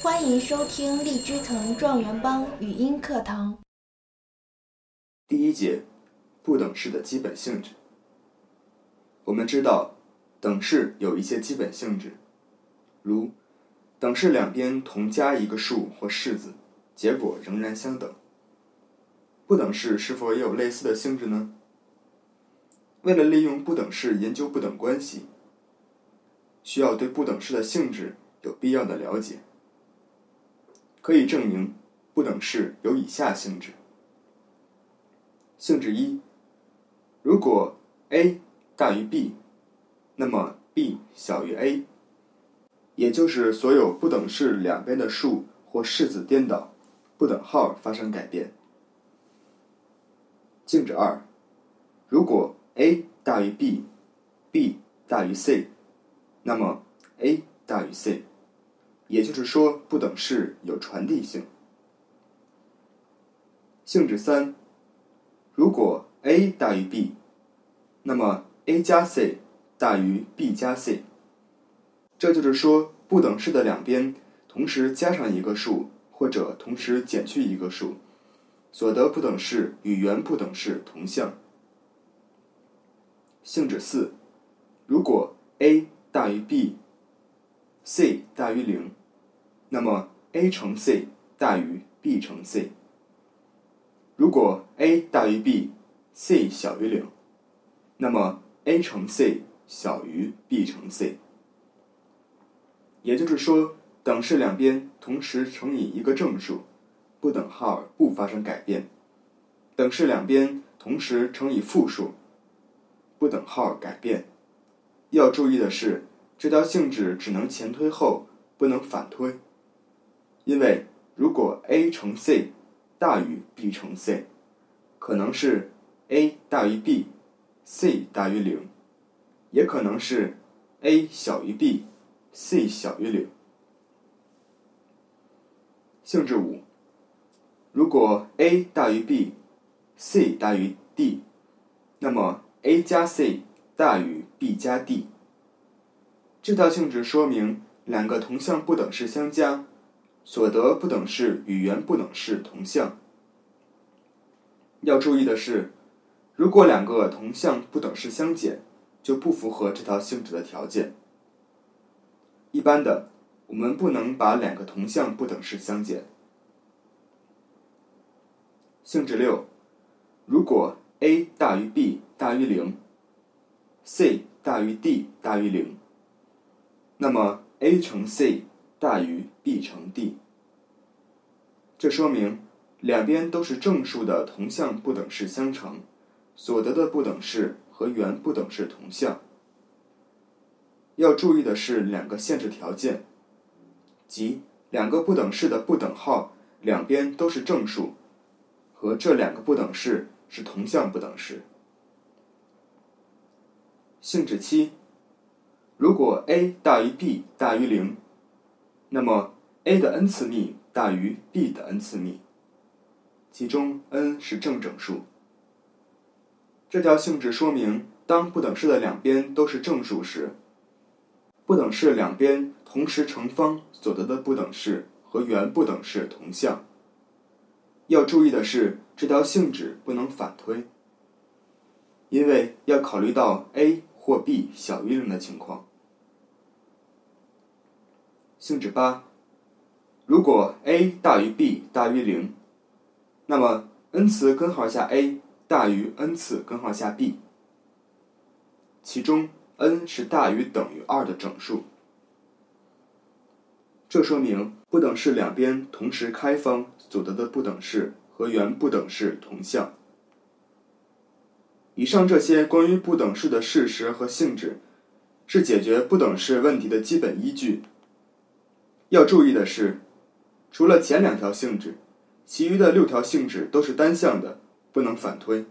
欢迎收听荔枝藤状元帮语音课堂。第一节，不等式的基本性质。我们知道，等式有一些基本性质，如等式两边同加一个数或式子，结果仍然相等。不等式是否也有类似的性质呢？为了利用不等式研究不等关系，需要对不等式的性质有必要的了解。可以证明不等式有以下性质：性质一，如果 a 大于 b，那么 b 小于 a，也就是所有不等式两边的数或式子颠倒，不等号发生改变。性质二，如果 a 大于 b，b 大于 c，那么 a 大于 c。也就是说，不等式有传递性。性质三，如果 a 大于 b，那么 a 加 c 大于 b 加 c。这就是说，不等式的两边同时加上一个数，或者同时减去一个数，所得不等式与原不等式同向。性质四，如果 a 大于 b，c 大于零。那么 a 乘 c 大于 b 乘 c。如果 a 大于 b，c 小于零，那么 a 乘 c 小于 b 乘 c。也就是说，等式两边同时乘以一个正数，不等号不发生改变；等式两边同时乘以负数，不等号改变。要注意的是，这条性质只能前推后，不能反推。因为如果 a 乘 c 大于 b 乘 c，可能是 a 大于 b，c 大于零，也可能是 a 小于 b，c 小于零。性质五，如果 a 大于 b，c 大于 d，那么 a 加 c 大于 b 加 d。这条性质说明两个同向不等式相加。所得不等式与原不等式同向。要注意的是，如果两个同向不等式相减，就不符合这条性质的条件。一般的，我们不能把两个同向不等式相减。性质六，如果 a 大于 b 大于零，c 大于 d 大于零，那么 a 乘 c。大于 b 乘 d，这说明两边都是正数的同向不等式相乘，所得的不等式和原不等式同向。要注意的是两个限制条件，即两个不等式的不等号两边都是正数，和这两个不等式是同向不等式。性质七，如果 a 大于 b 大于零。那么，a 的 n 次幂大于 b 的 n 次幂，其中 n 是正整数。这条性质说明，当不等式的两边都是正数时，不等式两边同时乘方所得的不等式和原不等式同向。要注意的是，这条性质不能反推，因为要考虑到 a 或 b 小于零的情况。性质八，如果 a 大于 b 大于零，那么 n 次根号下 a 大于 n 次根号下 b，其中 n 是大于等于二的整数。这说明不等式两边同时开方所得的不等式和原不等式同向。以上这些关于不等式的事实和性质，是解决不等式问题的基本依据。要注意的是，除了前两条性质，其余的六条性质都是单向的，不能反推。